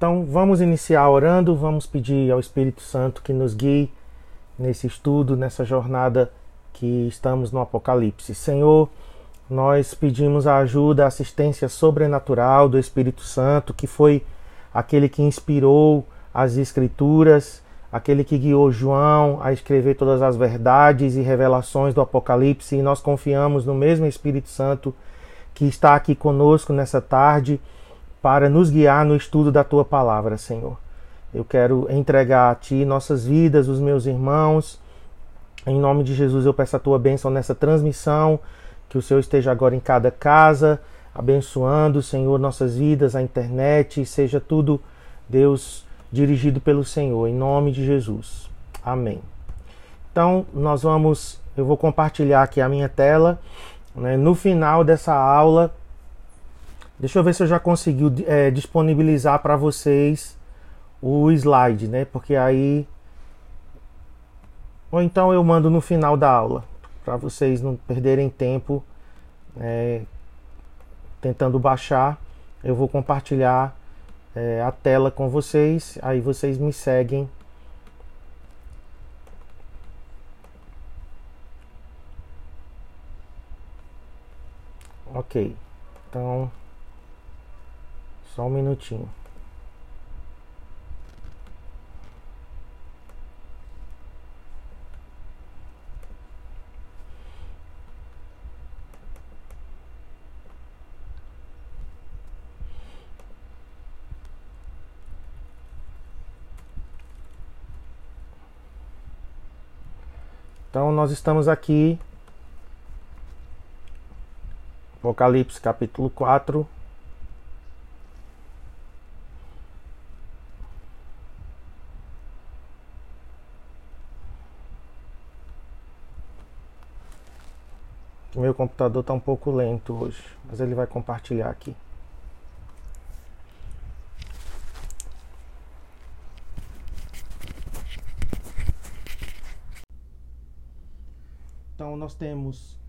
Então vamos iniciar orando, vamos pedir ao Espírito Santo que nos guie nesse estudo, nessa jornada que estamos no Apocalipse. Senhor, nós pedimos a ajuda, a assistência sobrenatural do Espírito Santo, que foi aquele que inspirou as Escrituras, aquele que guiou João a escrever todas as verdades e revelações do Apocalipse, e nós confiamos no mesmo Espírito Santo que está aqui conosco nessa tarde para nos guiar no estudo da tua palavra, Senhor. Eu quero entregar a ti nossas vidas, os meus irmãos. Em nome de Jesus, eu peço a tua bênção nessa transmissão, que o Senhor esteja agora em cada casa, abençoando, Senhor, nossas vidas, a internet, seja tudo, Deus, dirigido pelo Senhor, em nome de Jesus. Amém. Então, nós vamos, eu vou compartilhar aqui a minha tela. Né? No final dessa aula, deixa eu ver se eu já consegui é, disponibilizar para vocês o slide, né? Porque aí. Ou então eu mando no final da aula, para vocês não perderem tempo é, tentando baixar. Eu vou compartilhar é, a tela com vocês, aí vocês me seguem. Ok, então só um minutinho. Então nós estamos aqui, Apocalipse capítulo 4. Meu computador está um pouco lento hoje, mas ele vai compartilhar aqui. Então nós temos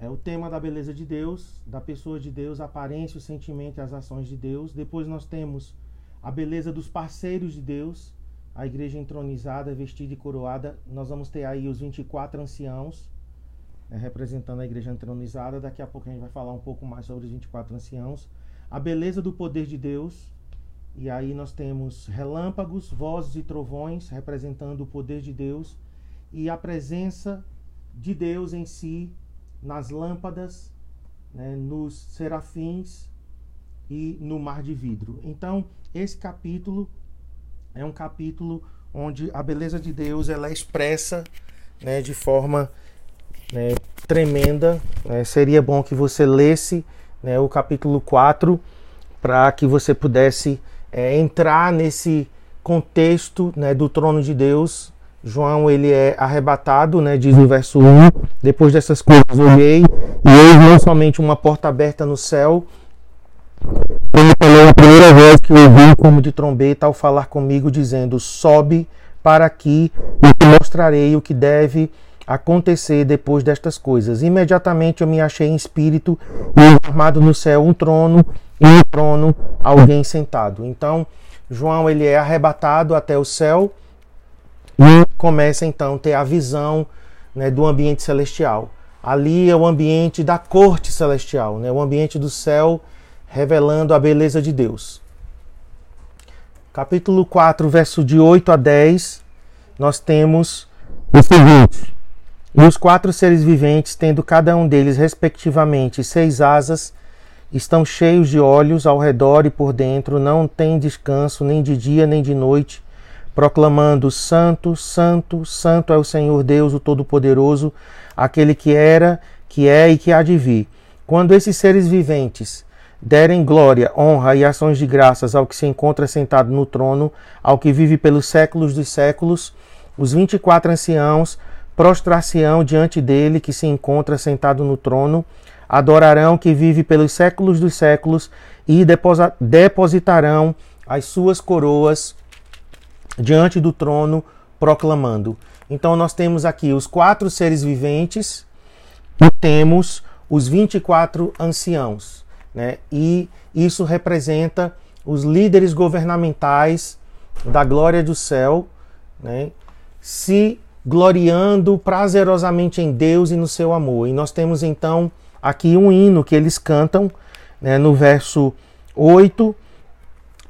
é, o tema da beleza de Deus, da pessoa de Deus, a aparência, o sentimento e as ações de Deus. Depois nós temos a beleza dos parceiros de Deus, a igreja entronizada, vestida e coroada. Nós vamos ter aí os 24 anciãos, né, representando a igreja entronizada. Daqui a pouco a gente vai falar um pouco mais sobre os 24 anciãos. A beleza do poder de Deus. E aí nós temos relâmpagos, vozes e trovões, representando o poder de Deus. E a presença de Deus em si, nas lâmpadas, né, nos serafins e no mar de vidro. Então, esse capítulo é um capítulo onde a beleza de Deus ela é expressa né, de forma né, tremenda. Né, seria bom que você lesse né, o capítulo 4 para que você pudesse é, entrar nesse contexto né, do trono de Deus João ele é arrebatado, né, diz no verso 1. Depois dessas coisas olhei e eis não somente uma porta aberta no céu, ele falou a primeira vez que ouvi como de trombeta ao falar comigo, dizendo: Sobe para aqui e te mostrarei o que deve acontecer depois destas coisas. Imediatamente eu me achei em espírito e armado no céu um trono e no trono alguém sentado. Então João ele é arrebatado até o céu e começa então a ter a visão né, do ambiente celestial. Ali é o ambiente da corte celestial, né, o ambiente do céu revelando a beleza de Deus. Capítulo 4, verso de 8 a 10, nós temos o seguinte: E os quatro seres viventes, tendo cada um deles respectivamente seis asas, estão cheios de olhos ao redor e por dentro, não têm descanso nem de dia nem de noite proclamando: Santo, Santo, Santo é o Senhor Deus, o Todo-Poderoso, aquele que era, que é e que há de vir. Quando esses seres viventes derem glória, honra e ações de graças ao que se encontra sentado no trono, ao que vive pelos séculos dos séculos, os vinte e quatro anciãos prostrar-se-ão diante dele que se encontra sentado no trono, adorarão que vive pelos séculos dos séculos e depositarão as suas coroas diante do trono proclamando. Então nós temos aqui os quatro seres viventes e temos os 24 anciãos, né? E isso representa os líderes governamentais da glória do céu, né, se gloriando prazerosamente em Deus e no seu amor. E nós temos então aqui um hino que eles cantam né, no verso 8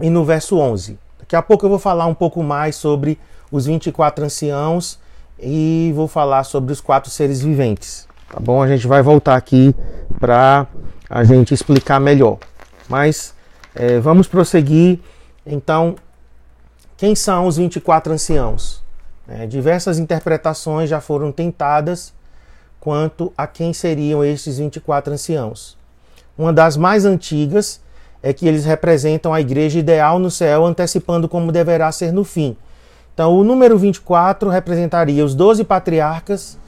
e no verso 11. Daqui a pouco eu vou falar um pouco mais sobre os 24 anciãos e vou falar sobre os quatro seres viventes. Tá bom? A gente vai voltar aqui para a gente explicar melhor. Mas é, vamos prosseguir. Então, quem são os 24 anciãos? É, diversas interpretações já foram tentadas quanto a quem seriam estes 24 anciãos. Uma das mais antigas é que eles representam a igreja ideal no céu, antecipando como deverá ser no fim. Então, o número 24 representaria os 12 patriarcas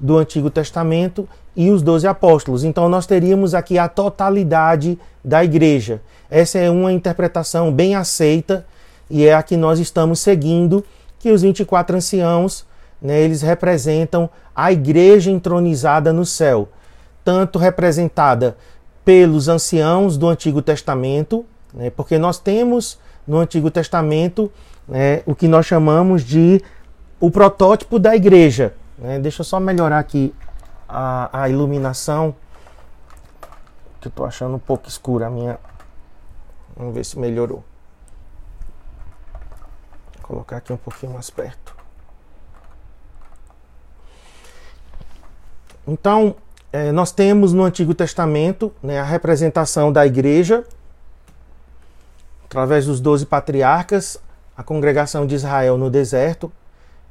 do Antigo Testamento e os 12 apóstolos. Então, nós teríamos aqui a totalidade da igreja. Essa é uma interpretação bem aceita e é a que nós estamos seguindo, que os 24 anciãos, né, eles representam a igreja entronizada no céu, tanto representada pelos anciãos do Antigo Testamento, né, porque nós temos no Antigo Testamento né, o que nós chamamos de o protótipo da igreja. Né? Deixa eu só melhorar aqui a, a iluminação, que eu estou achando um pouco escura a minha. Vamos ver se melhorou. Colocar aqui um pouquinho mais perto. Então, é, nós temos no Antigo Testamento né, a representação da igreja, através dos doze patriarcas, a congregação de Israel no deserto,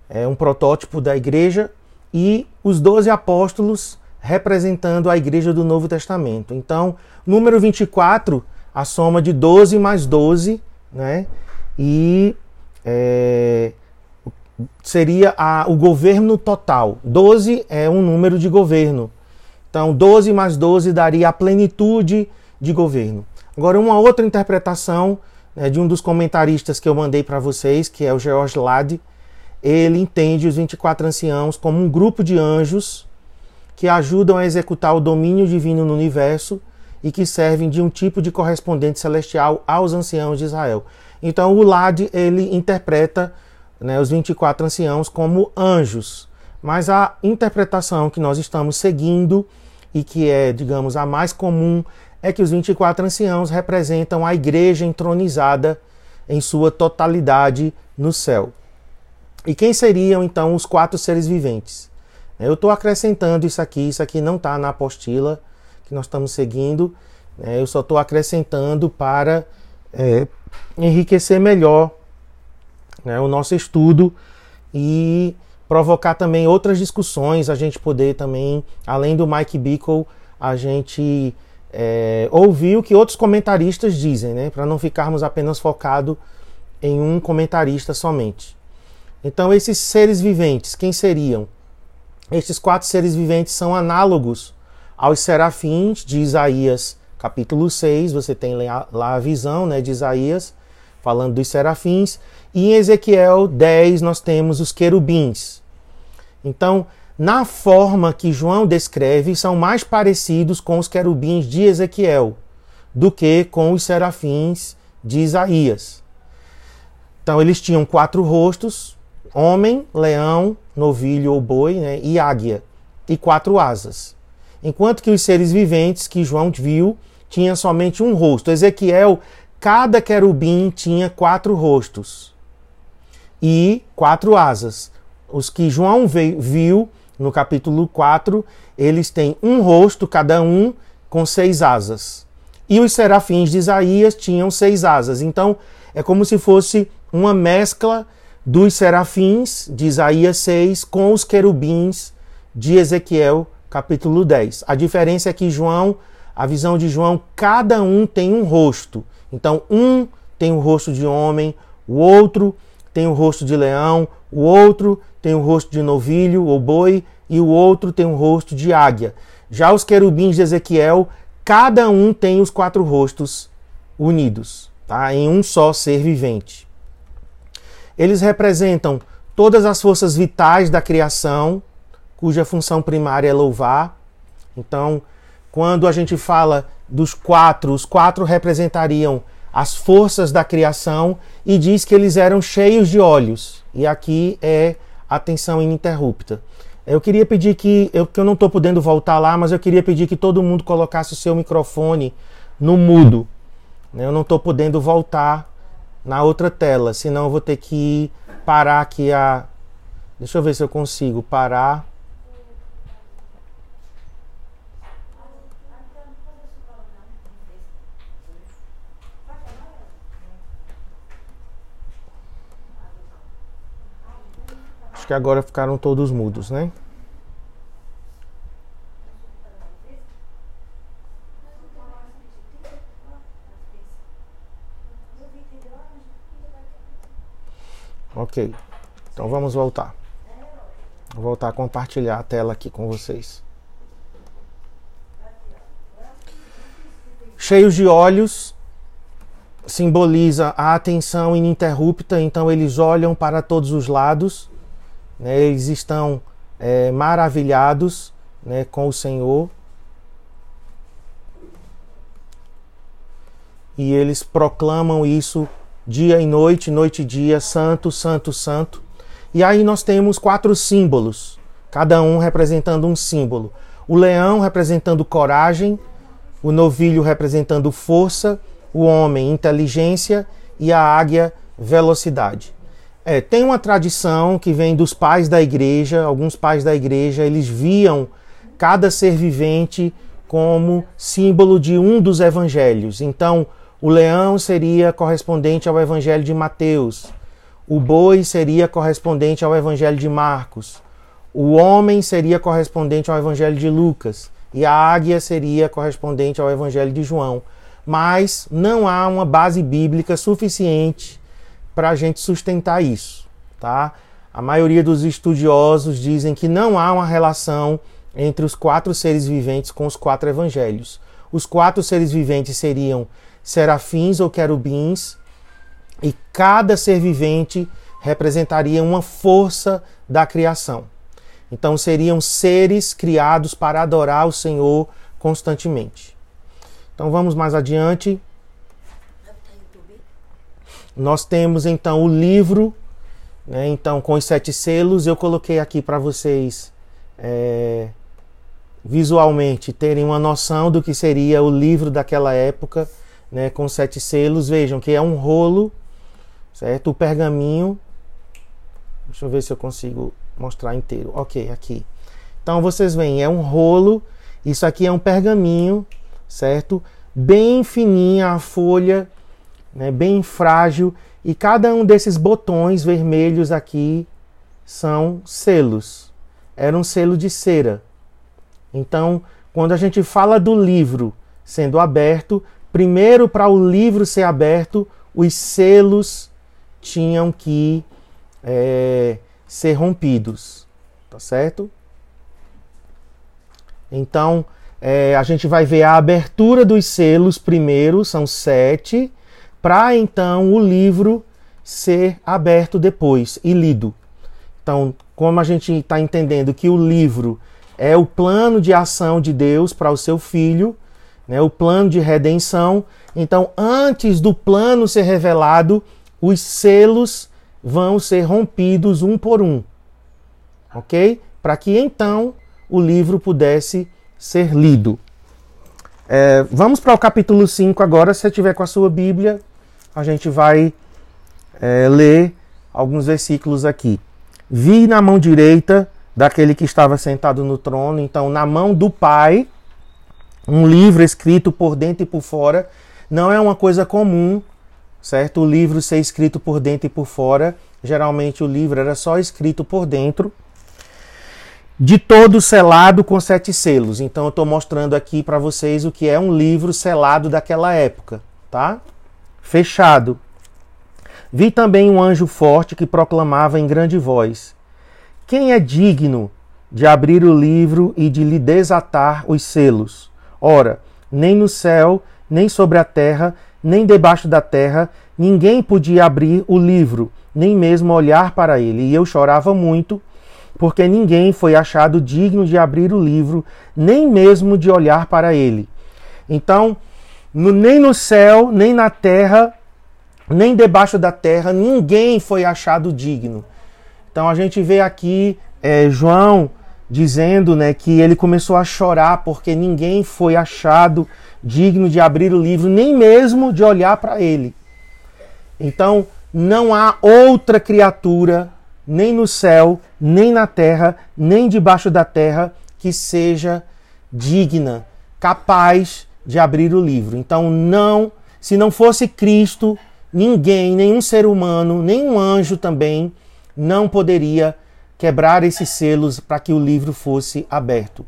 é um protótipo da igreja, e os doze apóstolos representando a igreja do Novo Testamento. Então, número 24, a soma de 12 mais 12, né? E é, seria a, o governo total. 12 é um número de governo. Então, 12 mais 12 daria a plenitude de governo. Agora, uma outra interpretação né, de um dos comentaristas que eu mandei para vocês, que é o George Lade, ele entende os 24 anciãos como um grupo de anjos que ajudam a executar o domínio divino no universo e que servem de um tipo de correspondente celestial aos anciãos de Israel. Então, o Lade ele interpreta né, os 24 anciãos como anjos, mas a interpretação que nós estamos seguindo e que é, digamos, a mais comum, é que os 24 anciãos representam a igreja entronizada em sua totalidade no céu. E quem seriam então os quatro seres viventes? Eu estou acrescentando isso aqui, isso aqui não está na apostila que nós estamos seguindo, né? eu só estou acrescentando para é, enriquecer melhor né, o nosso estudo e provocar também outras discussões, a gente poder também, além do Mike Bickle, a gente é, ouvir o que outros comentaristas dizem, né? Para não ficarmos apenas focados em um comentarista somente. Então, esses seres viventes, quem seriam? Estes quatro seres viventes são análogos aos serafins de Isaías capítulo 6, você tem lá a visão né, de Isaías falando dos serafins, e em Ezequiel 10 nós temos os querubins. Então, na forma que João descreve, são mais parecidos com os querubins de Ezequiel do que com os serafins de Isaías. Então, eles tinham quatro rostos: homem, leão, novilho ou boi né, e águia, e quatro asas. Enquanto que os seres viventes que João viu tinham somente um rosto. Ezequiel, cada querubim tinha quatro rostos e quatro asas os que João viu no capítulo 4, eles têm um rosto, cada um com seis asas. E os serafins de Isaías tinham seis asas. Então, é como se fosse uma mescla dos serafins de Isaías 6 com os querubins de Ezequiel, capítulo 10. A diferença é que João, a visão de João, cada um tem um rosto. Então, um tem o rosto de homem, o outro tem o rosto de leão, o outro tem o rosto de novilho ou boi e o outro tem o rosto de águia. Já os querubins de Ezequiel, cada um tem os quatro rostos unidos, tá? em um só ser vivente. Eles representam todas as forças vitais da criação, cuja função primária é louvar. Então, quando a gente fala dos quatro, os quatro representariam as forças da criação e diz que eles eram cheios de olhos. E aqui é atenção ininterrupta. Eu queria pedir que, eu, que eu não estou podendo voltar lá, mas eu queria pedir que todo mundo colocasse o seu microfone no mudo. Eu não estou podendo voltar na outra tela, senão eu vou ter que parar aqui a. Deixa eu ver se eu consigo parar. Acho que agora ficaram todos mudos, né? Ok. Então vamos voltar. Vou voltar a compartilhar a tela aqui com vocês. Cheios de olhos simboliza a atenção ininterrupta, então eles olham para todos os lados né, eles estão é, maravilhados né, com o Senhor. E eles proclamam isso dia e noite, noite e dia, santo, santo, santo. E aí nós temos quatro símbolos, cada um representando um símbolo. O leão representando coragem, o novilho representando força, o homem inteligência e a águia velocidade. É, tem uma tradição que vem dos pais da igreja, alguns pais da igreja, eles viam cada ser vivente como símbolo de um dos evangelhos. Então, o leão seria correspondente ao evangelho de Mateus, o boi seria correspondente ao evangelho de Marcos, o homem seria correspondente ao evangelho de Lucas e a águia seria correspondente ao evangelho de João. Mas não há uma base bíblica suficiente para a gente sustentar isso, tá? A maioria dos estudiosos dizem que não há uma relação entre os quatro seres viventes com os quatro evangelhos. Os quatro seres viventes seriam serafins ou querubins, e cada ser vivente representaria uma força da criação. Então seriam seres criados para adorar o Senhor constantemente. Então vamos mais adiante. Nós temos então o livro, né, então com os sete selos. Eu coloquei aqui para vocês é, visualmente terem uma noção do que seria o livro daquela época, né, com sete selos. Vejam que é um rolo, certo? O pergaminho. Deixa eu ver se eu consigo mostrar inteiro. Ok, aqui. Então vocês veem, é um rolo. Isso aqui é um pergaminho, certo? Bem fininha a folha né, bem frágil, e cada um desses botões vermelhos aqui são selos. Era um selo de cera. Então, quando a gente fala do livro sendo aberto, primeiro para o livro ser aberto, os selos tinham que é, ser rompidos, tá certo? Então, é, a gente vai ver a abertura dos selos primeiro, são sete, para então o livro ser aberto depois e lido. Então, como a gente está entendendo que o livro é o plano de ação de Deus para o seu filho, né, o plano de redenção, então antes do plano ser revelado, os selos vão ser rompidos um por um. Ok? Para que então o livro pudesse ser lido. É, vamos para o capítulo 5 agora, se você tiver com a sua Bíblia a gente vai é, ler alguns versículos aqui. Vi na mão direita daquele que estava sentado no trono, então na mão do Pai, um livro escrito por dentro e por fora. Não é uma coisa comum, certo? O livro ser escrito por dentro e por fora. Geralmente o livro era só escrito por dentro. De todo selado com sete selos. Então eu estou mostrando aqui para vocês o que é um livro selado daquela época, tá? Fechado. Vi também um anjo forte que proclamava em grande voz: Quem é digno de abrir o livro e de lhe desatar os selos? Ora, nem no céu, nem sobre a terra, nem debaixo da terra, ninguém podia abrir o livro, nem mesmo olhar para ele. E eu chorava muito, porque ninguém foi achado digno de abrir o livro, nem mesmo de olhar para ele. Então, no, nem no céu, nem na terra, nem debaixo da terra, ninguém foi achado digno. Então a gente vê aqui é, João dizendo né, que ele começou a chorar porque ninguém foi achado digno de abrir o livro, nem mesmo de olhar para ele. Então não há outra criatura, nem no céu, nem na terra, nem debaixo da terra, que seja digna, capaz de abrir o livro. Então, não, se não fosse Cristo, ninguém, nenhum ser humano, nenhum anjo também, não poderia quebrar esses selos para que o livro fosse aberto.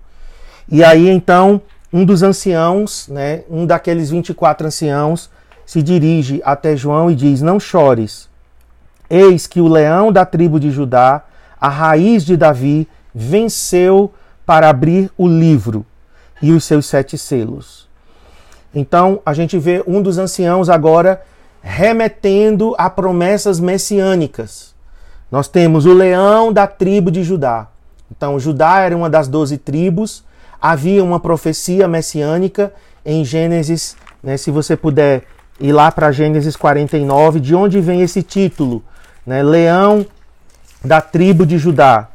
E aí então, um dos anciãos, né, um daqueles 24 anciãos, se dirige até João e diz: Não chores. Eis que o leão da tribo de Judá, a raiz de Davi, venceu para abrir o livro e os seus sete selos. Então a gente vê um dos anciãos agora remetendo a promessas messiânicas. Nós temos o leão da tribo de Judá. Então Judá era uma das doze tribos. Havia uma profecia messiânica em Gênesis, né, se você puder ir lá para Gênesis 49, de onde vem esse título, né, leão da tribo de Judá.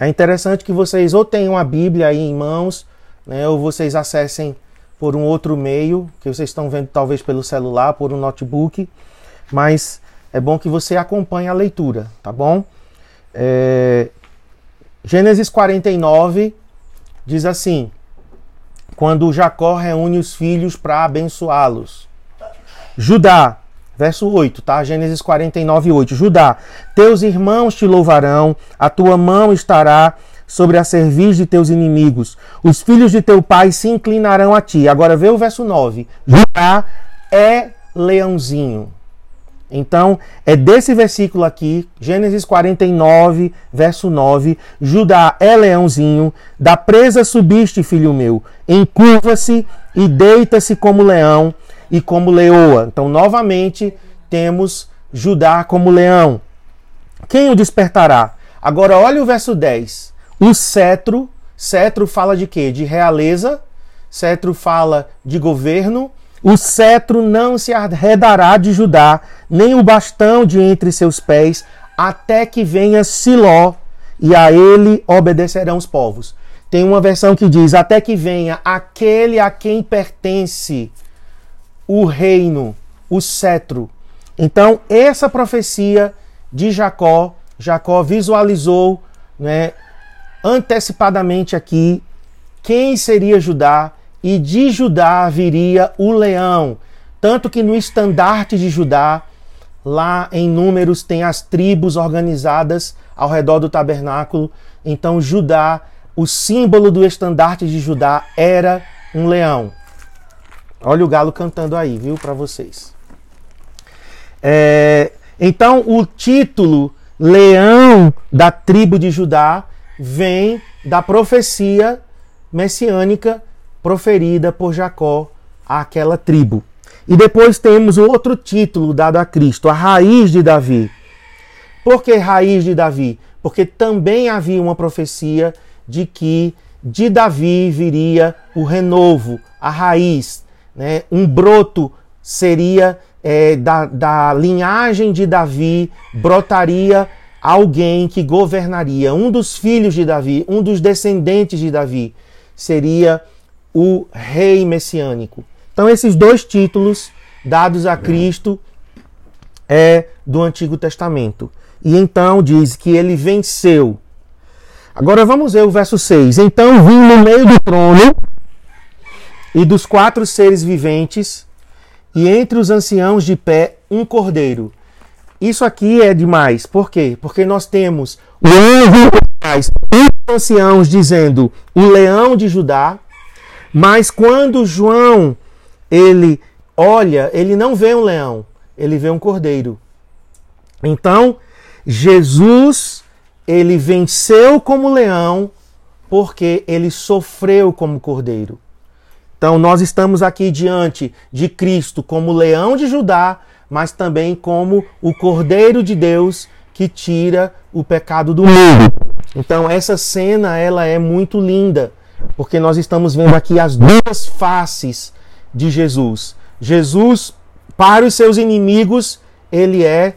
É interessante que vocês ou tenham a Bíblia aí em mãos, né, ou vocês acessem por um outro meio, que vocês estão vendo talvez pelo celular, por um notebook, mas é bom que você acompanhe a leitura, tá bom? É... Gênesis 49 diz assim: quando Jacó reúne os filhos para abençoá-los. Judá, Verso 8, tá? Gênesis 49, 8. Judá, teus irmãos te louvarão, a tua mão estará sobre a cerviz de teus inimigos. Os filhos de teu pai se inclinarão a ti. Agora vê o verso 9. Judá é leãozinho. Então, é desse versículo aqui, Gênesis 49, verso 9. Judá é leãozinho, da presa subiste, filho meu, encurva-se e deita-se como leão e como leoa. Então, novamente, temos Judá como leão. Quem o despertará? Agora, olha o verso 10. O cetro, cetro fala de quê? De realeza, cetro fala de governo. O cetro não se arredará de Judá, nem o bastão de entre seus pés, até que venha Siló, e a ele obedecerão os povos. Tem uma versão que diz: até que venha aquele a quem pertence o reino, o cetro. Então, essa profecia de Jacó, Jacó visualizou né, antecipadamente aqui quem seria Judá, e de Judá viria o leão. Tanto que no estandarte de Judá, lá em Números, tem as tribos organizadas ao redor do tabernáculo. Então, Judá, o símbolo do estandarte de Judá era um leão. Olha o galo cantando aí, viu, para vocês. É, então, o título Leão da tribo de Judá vem da profecia messiânica proferida por Jacó àquela tribo. E depois temos outro título dado a Cristo, a raiz de Davi. Por que raiz de Davi? Porque também havia uma profecia de que de Davi viria o renovo, a raiz, né? Um broto seria é, da, da linhagem de Davi, brotaria alguém que governaria. Um dos filhos de Davi, um dos descendentes de Davi, seria o rei messiânico. Então, esses dois títulos dados a Cristo é do Antigo Testamento. E então diz que ele venceu. Agora vamos ver o verso 6. Então vim no meio do trono e dos quatro seres viventes, e entre os anciãos de pé, um cordeiro. Isso aqui é demais. Por quê? Porque nós temos o anjo os anciãos dizendo o leão de Judá, mas quando João ele olha, ele não vê um leão, ele vê um cordeiro. Então, Jesus, ele venceu como leão porque ele sofreu como cordeiro. Então, nós estamos aqui diante de Cristo como leão de Judá, mas também como o Cordeiro de Deus que tira o pecado do mundo. Então, essa cena ela é muito linda, porque nós estamos vendo aqui as duas faces de Jesus. Jesus, para os seus inimigos, ele é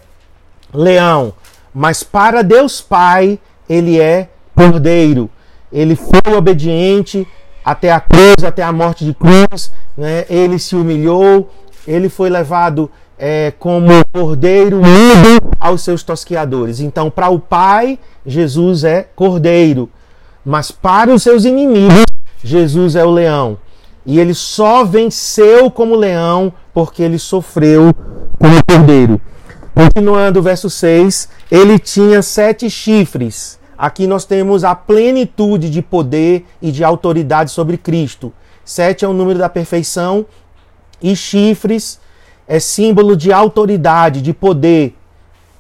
leão, mas para Deus Pai, ele é cordeiro. Ele foi obediente até a cruz, até a morte de cruz, né? ele se humilhou, ele foi levado é, como cordeiro mudo aos seus tosquiadores. Então, para o Pai, Jesus é cordeiro, mas para os seus inimigos, Jesus é o leão. E ele só venceu como leão porque ele sofreu como cordeiro. Continuando o verso 6, ele tinha sete chifres. Aqui nós temos a plenitude de poder e de autoridade sobre Cristo. Sete é o número da perfeição e chifres é símbolo de autoridade, de poder.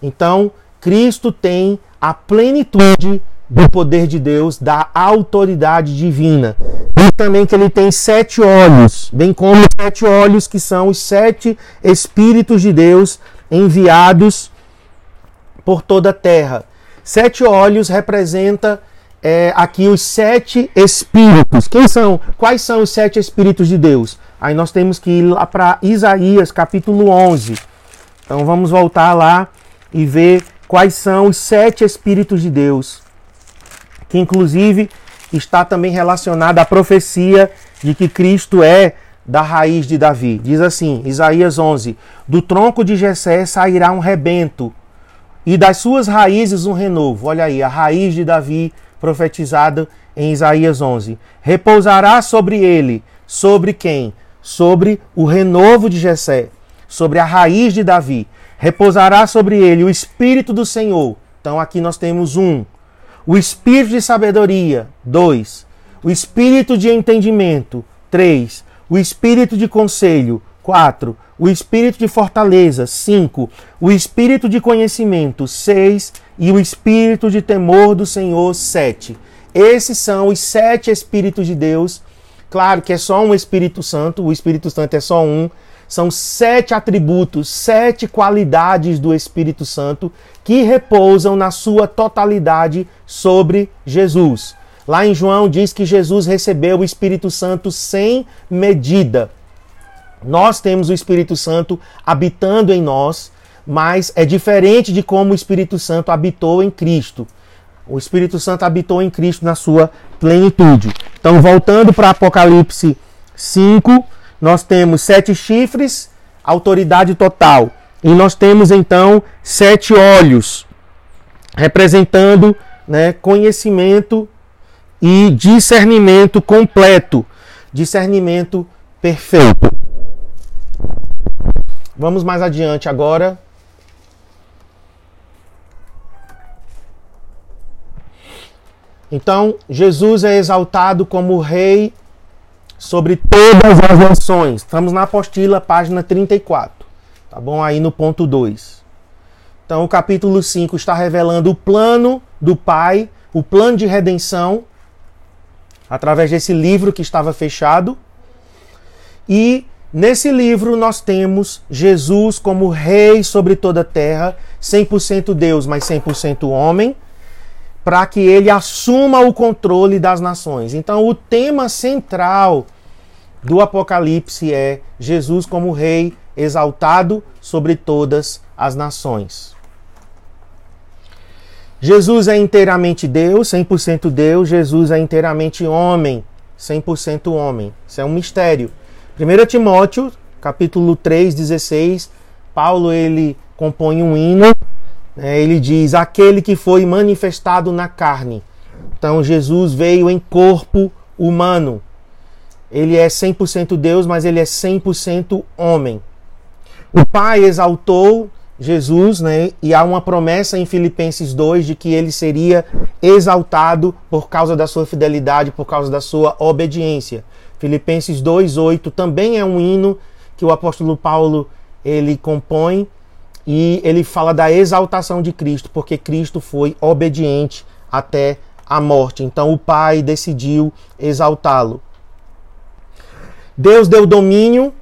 Então, Cristo tem a plenitude do poder de Deus, da autoridade divina. E também que ele tem sete olhos, bem como sete olhos que são os sete Espíritos de Deus enviados por toda a terra. Sete olhos representa é, aqui os sete Espíritos. Quem são? Quais são os sete Espíritos de Deus? Aí nós temos que ir lá para Isaías capítulo 11. Então vamos voltar lá e ver quais são os sete Espíritos de Deus que inclusive está também relacionada à profecia de que Cristo é da raiz de Davi. Diz assim, Isaías 11: Do tronco de Jessé sairá um rebento, e das suas raízes um renovo. Olha aí, a raiz de Davi profetizada em Isaías 11. Repousará sobre ele, sobre quem? Sobre o renovo de Jessé, sobre a raiz de Davi. Repousará sobre ele o espírito do Senhor. Então aqui nós temos um o espírito de sabedoria, 2. O espírito de entendimento, 3. O espírito de conselho, 4. O espírito de fortaleza, 5. O espírito de conhecimento, 6. E o espírito de temor do Senhor, 7. Esses são os sete espíritos de Deus. Claro que é só um Espírito Santo, o Espírito Santo é só um, são sete atributos, sete qualidades do Espírito Santo que repousam na sua totalidade sobre Jesus. Lá em João diz que Jesus recebeu o Espírito Santo sem medida. Nós temos o Espírito Santo habitando em nós, mas é diferente de como o Espírito Santo habitou em Cristo. O Espírito Santo habitou em Cristo na sua plenitude. Então, voltando para Apocalipse 5, nós temos sete chifres, autoridade total. E nós temos então sete olhos, representando né, conhecimento e discernimento completo, discernimento perfeito. Vamos mais adiante agora. Então, Jesus é exaltado como Rei sobre todas as nações. Estamos na apostila, página 34. Tá bom? Aí no ponto 2. Então, o capítulo 5 está revelando o plano do Pai, o plano de redenção, através desse livro que estava fechado. E nesse livro nós temos Jesus como rei sobre toda a terra, 100% Deus, mas 100% homem, para que ele assuma o controle das nações. Então, o tema central do Apocalipse é Jesus como Rei exaltado sobre todas as nações. Jesus é inteiramente Deus, 100% Deus. Jesus é inteiramente homem, 100% homem. Isso é um mistério. 1 Timóteo, capítulo 3, 16, Paulo ele compõe um hino. Né, ele diz: Aquele que foi manifestado na carne. Então Jesus veio em corpo humano. Ele é 100% Deus, mas ele é 100% homem. O Pai exaltou Jesus, né? E há uma promessa em Filipenses 2 de que ele seria exaltado por causa da sua fidelidade, por causa da sua obediência. Filipenses 2:8 também é um hino que o apóstolo Paulo ele compõe e ele fala da exaltação de Cristo, porque Cristo foi obediente até a morte. Então o Pai decidiu exaltá-lo. Deus deu domínio,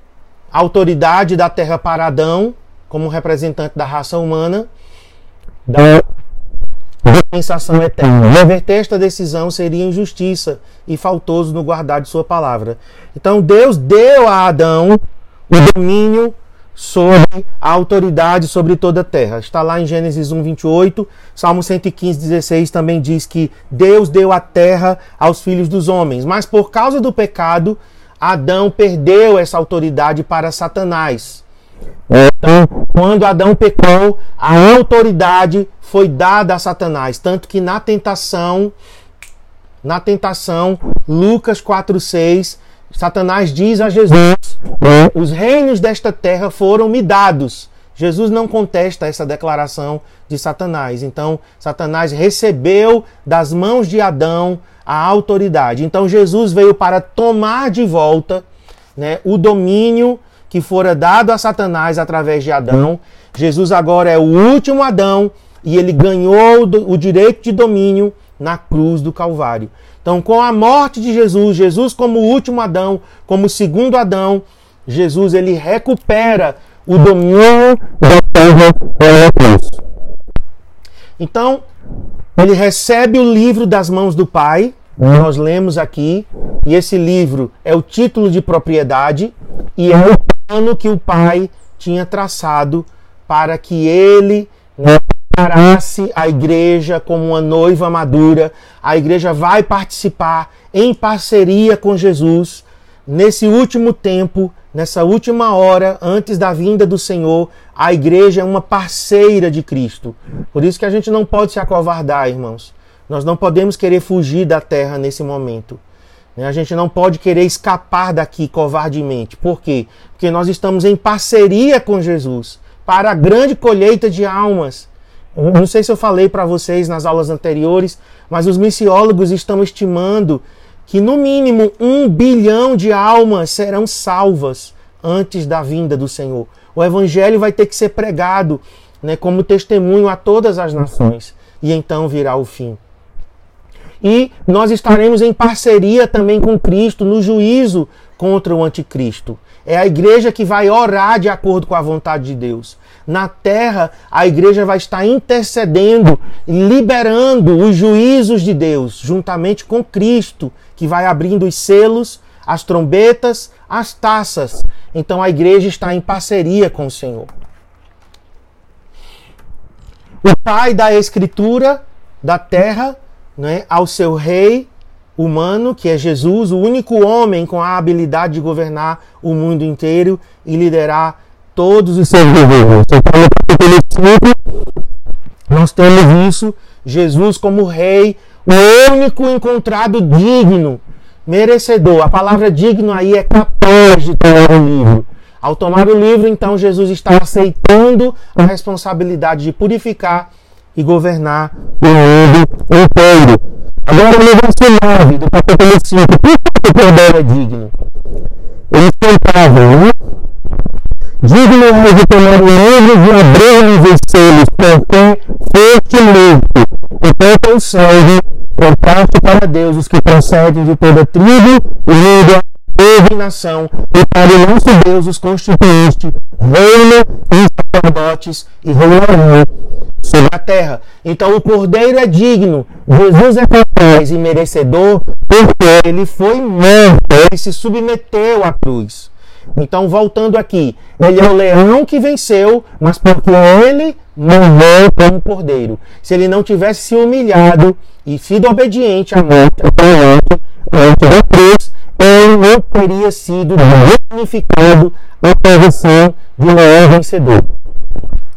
autoridade da terra para Adão, como representante da raça humana. dispensação eterna. Reverter esta decisão seria injustiça e faltoso no guardar de sua palavra. Então Deus deu a Adão o domínio sobre a autoridade sobre toda a terra. Está lá em Gênesis 1, 28. Salmo 115, 16 também diz que Deus deu a terra aos filhos dos homens. Mas por causa do pecado, Adão perdeu essa autoridade para Satanás. Então, quando Adão pecou, a autoridade foi dada a Satanás. Tanto que na tentação, na tentação, Lucas 4,6, Satanás diz a Jesus: Os reinos desta terra foram me dados. Jesus não contesta essa declaração de Satanás. Então, Satanás recebeu das mãos de Adão a autoridade. Então, Jesus veio para tomar de volta né, o domínio que fora dado a Satanás através de Adão. Jesus agora é o último Adão e ele ganhou o direito de domínio na cruz do Calvário. Então, com a morte de Jesus, Jesus como último Adão, como segundo Adão, Jesus ele recupera o domínio da terra pela cruz. Então, ele recebe o livro das mãos do Pai, nós lemos aqui, e esse livro é o título de propriedade e é o plano que o Pai tinha traçado para que ele né, preparasse a igreja como uma noiva madura. A igreja vai participar em parceria com Jesus nesse último tempo, nessa última hora, antes da vinda do Senhor. A igreja é uma parceira de Cristo. Por isso que a gente não pode se acovardar, irmãos. Nós não podemos querer fugir da terra nesse momento. Né? A gente não pode querer escapar daqui covardemente. Por quê? Porque nós estamos em parceria com Jesus para a grande colheita de almas. Não sei se eu falei para vocês nas aulas anteriores, mas os missiólogos estão estimando que no mínimo um bilhão de almas serão salvas antes da vinda do Senhor. O evangelho vai ter que ser pregado né, como testemunho a todas as nações, e então virá o fim. E nós estaremos em parceria também com Cristo no juízo contra o anticristo. É a igreja que vai orar de acordo com a vontade de Deus na terra, a igreja vai estar intercedendo, liberando os juízos de Deus, juntamente com Cristo, que vai abrindo os selos, as trombetas, as taças. Então a igreja está em parceria com o Senhor. O pai da escritura da terra né, ao seu rei humano, que é Jesus, o único homem com a habilidade de governar o mundo inteiro e liderar todos os seus governos. Então, no capítulo 5, nós temos isso, Jesus como rei, o único encontrado digno, merecedor. A palavra digno aí é capaz de tomar o livro. Ao tomar o livro, então, Jesus está aceitando a responsabilidade de purificar e governar o mundo inteiro. Agora, no verso 9 do capítulo 5, por que o poder é digno? Eles cantavam, né? Digno de tomar o livro e abrir os selos, porque foste morto. Enquanto eu salvo, eu parto para Deus os que procedem de toda tribo, língua, povo e nação, e para o nosso Deus os constituíste, reino e sacerdotes e reinarão sobre a terra. Então o Cordeiro é digno, Jesus é capaz e merecedor, porque ele foi morto, ele se submeteu à cruz. Então, voltando aqui, ele é o leão que venceu, mas porque ele morreu como cordeiro. Se ele não tivesse se humilhado e sido obediente à morte, antes da cruz, ele não teria sido dignificado na posição de leão vencedor.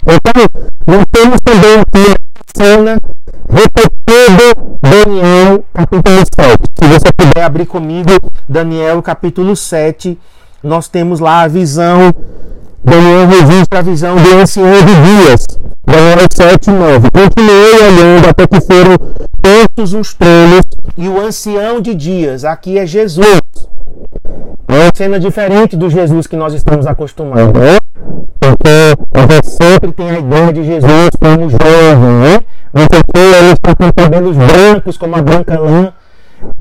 Então, nós temos também aqui a cena repetindo Daniel capítulo 7. Se você puder abrir comigo, Daniel capítulo 7 nós temos lá a visão, Daniel registra a visão do ancião de dias, Daniel 7 e 9. Continuei olhando até que foram postos os tronos e o ancião de dias, aqui é Jesus. É uma cena diferente do Jesus que nós estamos acostumados, né? Porque a gente sempre tem a ideia de Jesus como jovem, né? Não ele está com cabelos brancos, como a branca lã,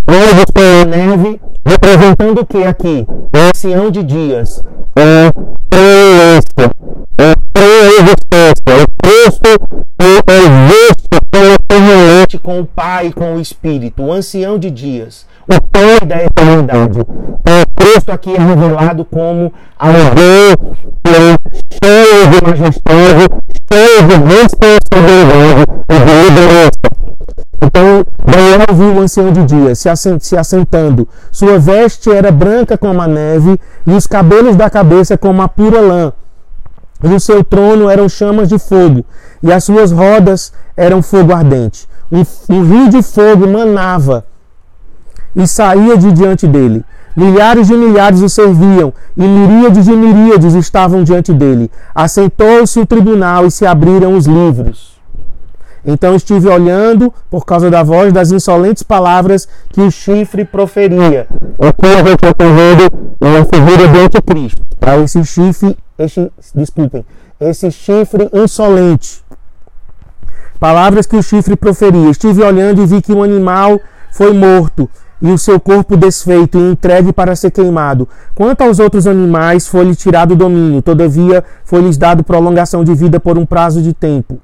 Anjos pela neve, representando o que aqui? O ancião de dias. É preexistência. É preexistência. É Cristo que existe pela eternidade juntamente com o Pai e com o Espírito, o ancião de dias, o Pai da eternidade. Então, Cristo aqui é revelado como alguém cheio de majestade, cheio de responsabilidade e de liderança. Então Daniel viu o ancião de dias se assentando. Sua veste era branca como a neve e os cabelos da cabeça como a pura lã. E o seu trono eram chamas de fogo, e as suas rodas eram fogo ardente. Um, um rio de fogo manava e saía de diante dele. Milhares de milhares o serviam, e miríades de miríades estavam diante dele. Assentou-se o tribunal e se abriram os livros. Então estive olhando por causa da voz das insolentes palavras que o chifre proferia. Aqui a gente está vendo uma figura do anticristo. Para esse chifre, esse, desculpem, esse chifre insolente. Palavras que o chifre proferia. Estive olhando e vi que um animal foi morto e o seu corpo desfeito e entregue para ser queimado. Quanto aos outros animais, foi-lhe tirado o domínio, todavia foi-lhes dado prolongação de vida por um prazo de tempo.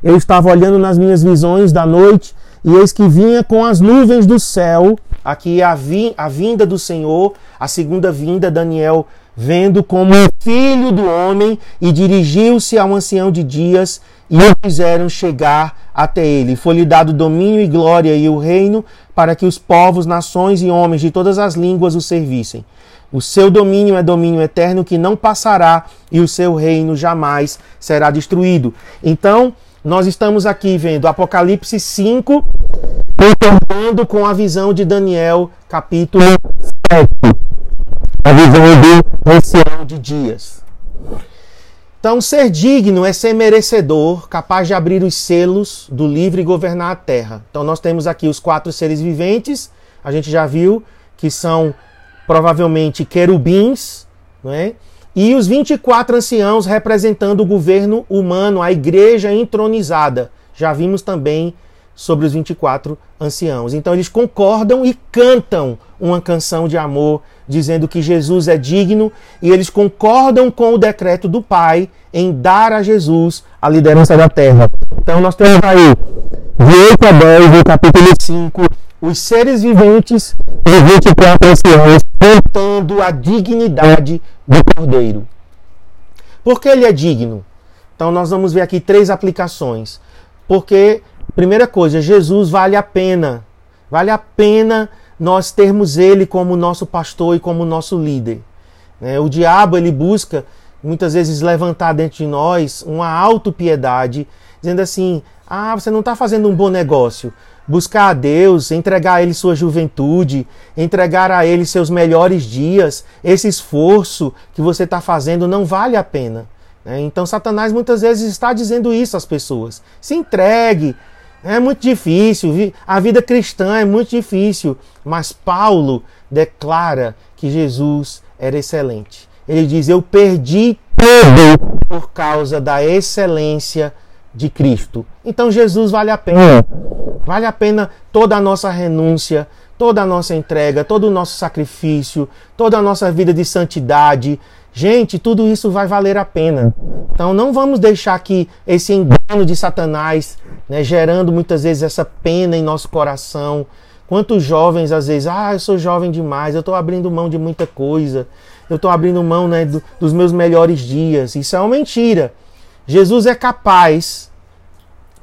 Eu estava olhando nas minhas visões da noite, e eis que vinha com as nuvens do céu, aqui a, vi, a vinda do Senhor, a segunda vinda, Daniel vendo como filho do homem, e dirigiu-se ao ancião de dias, e o fizeram chegar até ele. Foi-lhe dado domínio e glória e o reino, para que os povos, nações e homens de todas as línguas o servissem. O seu domínio é domínio eterno que não passará, e o seu reino jamais será destruído. Então, nós estamos aqui vendo Apocalipse 5, concordando com a visão de Daniel, capítulo 7. A visão do ancião de dias. Então, ser digno é ser merecedor, capaz de abrir os selos do livre e governar a terra. Então, nós temos aqui os quatro seres viventes, a gente já viu que são provavelmente querubins, não é? e os 24 anciãos representando o governo humano, a igreja entronizada. Já vimos também sobre os 24 anciãos. Então eles concordam e cantam uma canção de amor, dizendo que Jesus é digno, e eles concordam com o decreto do Pai em dar a Jesus a liderança da terra. Então nós temos aí, de 8 a 10, no capítulo 5, os seres viventes e 24 anciãos cantando a dignidade do Cordeiro. Por que ele é digno? Então nós vamos ver aqui três aplicações. Porque, primeira coisa, Jesus vale a pena. Vale a pena nós termos ele como nosso pastor e como nosso líder. Né? O diabo ele busca muitas vezes levantar dentro de nós uma autopiedade, dizendo assim: ah, você não está fazendo um bom negócio buscar a Deus, entregar a Ele sua juventude, entregar a Ele seus melhores dias, esse esforço que você está fazendo não vale a pena. Né? Então, Satanás muitas vezes está dizendo isso às pessoas: se entregue. É muito difícil, a vida cristã é muito difícil, mas Paulo declara que Jesus era excelente. Ele diz: Eu perdi tudo por causa da excelência de Cristo. Então Jesus vale a pena. Vale a pena toda a nossa renúncia, toda a nossa entrega, todo o nosso sacrifício, toda a nossa vida de santidade. Gente, tudo isso vai valer a pena. Então não vamos deixar que esse engano de Satanás, né, gerando muitas vezes essa pena em nosso coração. Quantos jovens às vezes, ah, eu sou jovem demais, eu estou abrindo mão de muita coisa, eu estou abrindo mão né, do, dos meus melhores dias. Isso é uma mentira. Jesus é capaz,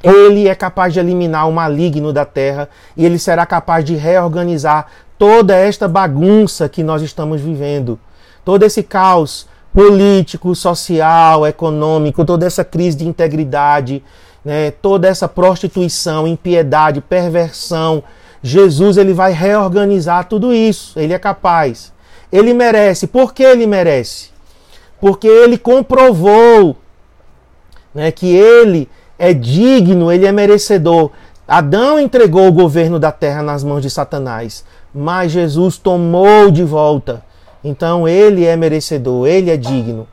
ele é capaz de eliminar o maligno da terra e ele será capaz de reorganizar toda esta bagunça que nós estamos vivendo. Todo esse caos político, social, econômico, toda essa crise de integridade, né, toda essa prostituição, impiedade, perversão. Jesus ele vai reorganizar tudo isso. Ele é capaz. Ele merece. Por que ele merece? Porque ele comprovou né, que ele é digno, ele é merecedor. Adão entregou o governo da terra nas mãos de Satanás, mas Jesus tomou de volta. Então ele é merecedor, ele é digno.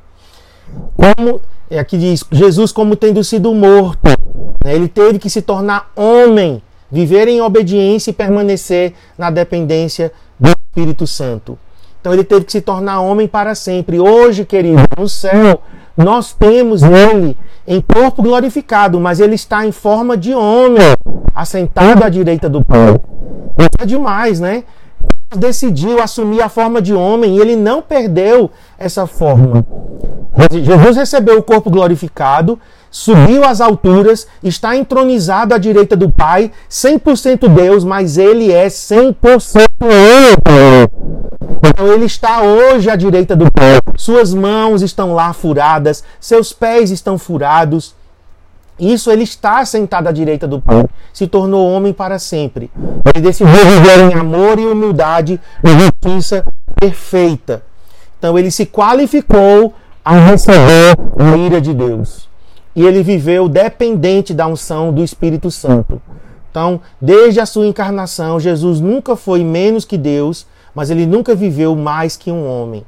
Como é aqui diz, Jesus como tendo sido morto, ele teve que se tornar homem, viver em obediência e permanecer na dependência do Espírito Santo. Então ele teve que se tornar homem para sempre. Hoje, querido, no céu, nós temos nele em corpo glorificado, mas ele está em forma de homem, assentado à direita do Pai. É demais, né? decidiu assumir a forma de homem e ele não perdeu essa forma. Jesus recebeu o corpo glorificado, subiu às alturas, está entronizado à direita do Pai, 100% Deus, mas ele é 100% homem. Então ele está hoje à direita do Pai. Suas mãos estão lá furadas, seus pés estão furados. Isso ele está sentado à direita do Pai. Se tornou homem para sempre. Ele decidiu viver em amor e humildade e justiça perfeita. Então ele se qualificou a receber a ira de Deus e ele viveu dependente da unção do Espírito Santo. Então, desde a sua encarnação, Jesus nunca foi menos que Deus, mas ele nunca viveu mais que um homem.